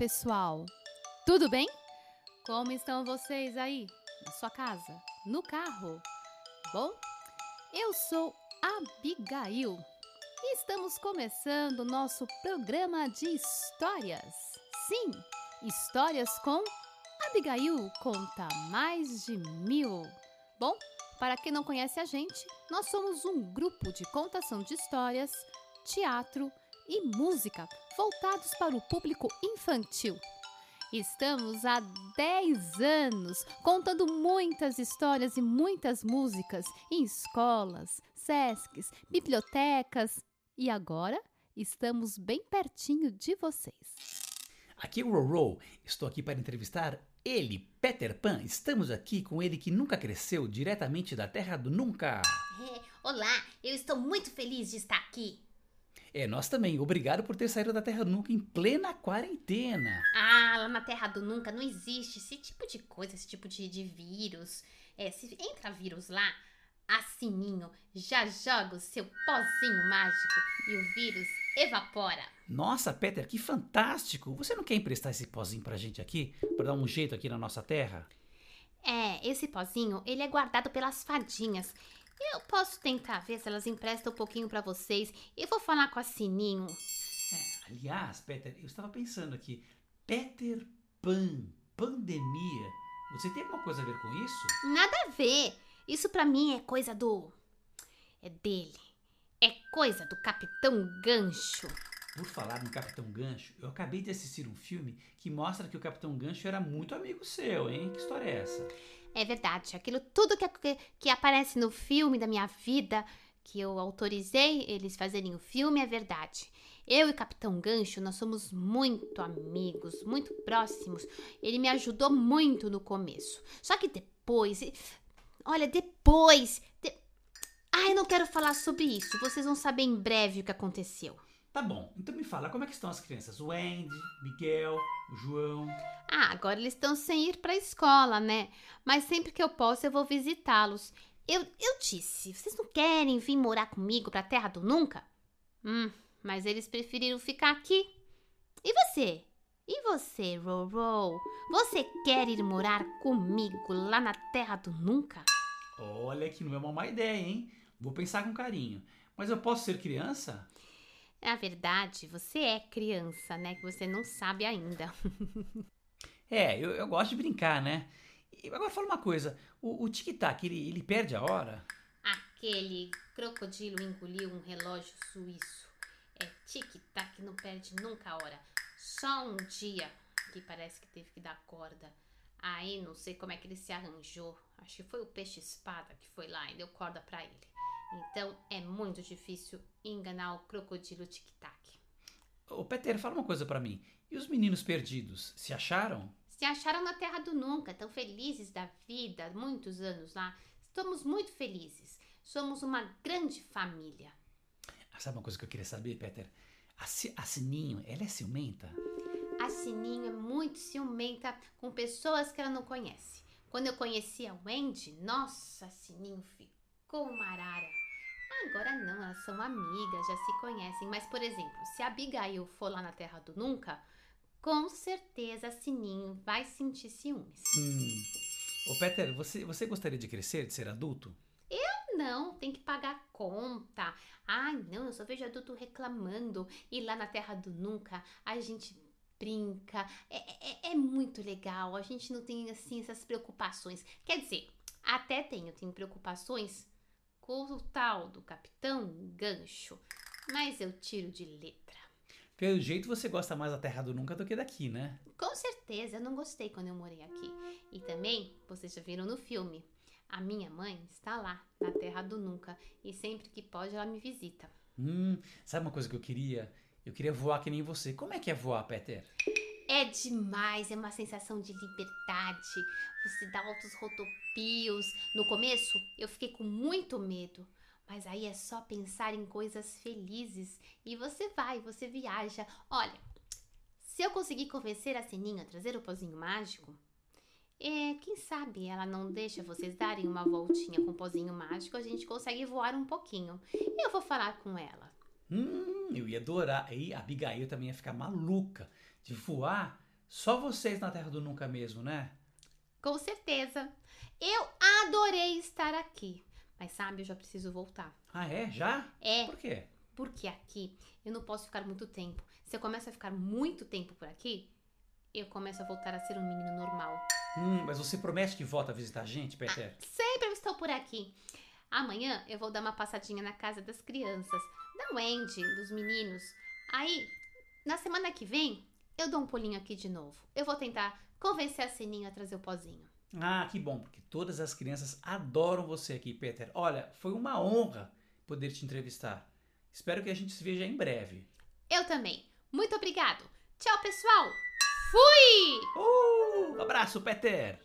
pessoal! Tudo bem? Como estão vocês aí? Na sua casa? No carro? Bom, eu sou Abigail e estamos começando nosso programa de histórias. Sim, histórias com Abigail Conta Mais de Mil. Bom, para quem não conhece a gente, nós somos um grupo de contação de histórias, teatro e música voltados para o público infantil. Estamos há 10 anos contando muitas histórias e muitas músicas em escolas, sescs, bibliotecas e agora estamos bem pertinho de vocês. Aqui é o Roro, estou aqui para entrevistar ele, Peter Pan. Estamos aqui com ele que nunca cresceu, diretamente da Terra do Nunca. É, olá, eu estou muito feliz de estar aqui. É, nós também. Obrigado por ter saído da Terra Nunca em plena quarentena. Ah, lá na Terra do Nunca não existe esse tipo de coisa, esse tipo de, de vírus. É, se entra vírus lá, a Sininho já joga o seu pozinho mágico e o vírus evapora. Nossa, Peter, que fantástico! Você não quer emprestar esse pozinho pra gente aqui? Pra dar um jeito aqui na nossa terra? É, esse pozinho, ele é guardado pelas fadinhas. Eu posso tentar ver se elas emprestam um pouquinho pra vocês. Eu vou falar com a Sininho. É, aliás, Peter, eu estava pensando aqui. Peter Pan, pandemia. Você tem alguma coisa a ver com isso? Nada a ver. Isso pra mim é coisa do. É dele. É coisa do Capitão Gancho. Por falar no Capitão Gancho, eu acabei de assistir um filme que mostra que o Capitão Gancho era muito amigo seu, hein? Que história é essa? É verdade. Aquilo tudo que, que, que aparece no filme da minha vida, que eu autorizei eles fazerem o filme, é verdade. Eu e Capitão Gancho, nós somos muito amigos, muito próximos. Ele me ajudou muito no começo. Só que depois, olha, depois. De... Ai, não quero falar sobre isso. Vocês vão saber em breve o que aconteceu. Tá bom, então me fala, como é que estão as crianças? O Andy, Miguel, o João. Ah, agora eles estão sem ir pra escola, né? Mas sempre que eu posso eu vou visitá-los. Eu, eu disse, vocês não querem vir morar comigo pra Terra do Nunca? Hum, mas eles preferiram ficar aqui. E você? E você, Roro? Você quer ir morar comigo lá na Terra do Nunca? Olha que não é uma má ideia, hein? Vou pensar com carinho. Mas eu posso ser criança? Na verdade, você é criança, né? Que você não sabe ainda. É, eu, eu gosto de brincar, né? E agora fala uma coisa: o, o tic-tac, ele, ele perde a hora? Aquele crocodilo engoliu um relógio suíço. É tic-tac, não perde nunca a hora. Só um dia que parece que teve que dar corda. Aí não sei como é que ele se arranjou. Acho que foi o peixe-espada que foi lá e deu corda pra ele. Então é muito difícil enganar o crocodilo tic-tac. Ô, Peter, fala uma coisa pra mim. E os meninos perdidos, se acharam? Se acharam na Terra do Nunca, tão felizes da vida, muitos anos lá. Estamos muito felizes. Somos uma grande família. Ah, sabe uma coisa que eu queria saber, Peter? A, a Sininho, ela é ciumenta? A Sininho é muito ciumenta com pessoas que ela não conhece. Quando eu conheci a Wendy, nossa, a Sininho ficou uma arara. Agora não, elas são amigas, já se conhecem. Mas, por exemplo, se a Abigail for lá na Terra do Nunca, com certeza a Sininho vai sentir ciúmes. Hum. Ô, Peter, você, você gostaria de crescer, de ser adulto? Não, tem que pagar conta. Ai, não, eu só vejo adulto reclamando. E lá na Terra do Nunca, a gente brinca. É, é- é muito legal. A gente não tem, assim, essas preocupações. Quer dizer, até tenho, tenho preocupações com o tal do Capitão Gancho. Mas eu tiro de letra. Pelo jeito você gosta mais da Terra do Nunca do que daqui, né? Com certeza, eu não gostei quando eu morei aqui. E também, vocês já viram no filme, a minha mãe está lá, na Terra do Nunca. E sempre que pode, ela me visita. Hum, sabe uma coisa que eu queria? Eu queria voar que nem você. Como é que é voar, Peter? É demais, é uma sensação de liberdade. Você dá altos rodopios. No começo, eu fiquei com muito medo. Mas aí é só pensar em coisas felizes. E você vai, você viaja. Olha, se eu conseguir convencer a Sininho a trazer o pozinho mágico, é, quem sabe ela não deixa vocês darem uma voltinha com o pozinho mágico, a gente consegue voar um pouquinho. Eu vou falar com ela. Hum, eu ia adorar. Aí a Abigail também ia ficar maluca de voar Só vocês na Terra do Nunca mesmo, né? Com certeza. Eu adorei estar aqui. Mas sabe, eu já preciso voltar. Ah, é? Já? É, Por quê? porque aqui eu não posso ficar muito tempo. Se eu começo a ficar muito tempo por aqui, eu começo a voltar a ser um menino normal. Hum, mas você promete que volta a visitar a gente, Peter? Sempre eu estou por aqui. Amanhã eu vou dar uma passadinha na casa das crianças, da Wendy, dos meninos. Aí, na semana que vem, eu dou um pulinho aqui de novo. Eu vou tentar convencer a Sininho a trazer o pozinho. Ah, que bom, porque todas as crianças adoram você aqui, Peter. Olha, foi uma honra poder te entrevistar. Espero que a gente se veja em breve. Eu também. Muito obrigado. Tchau, pessoal. Fui! Uh, abraço, Peter!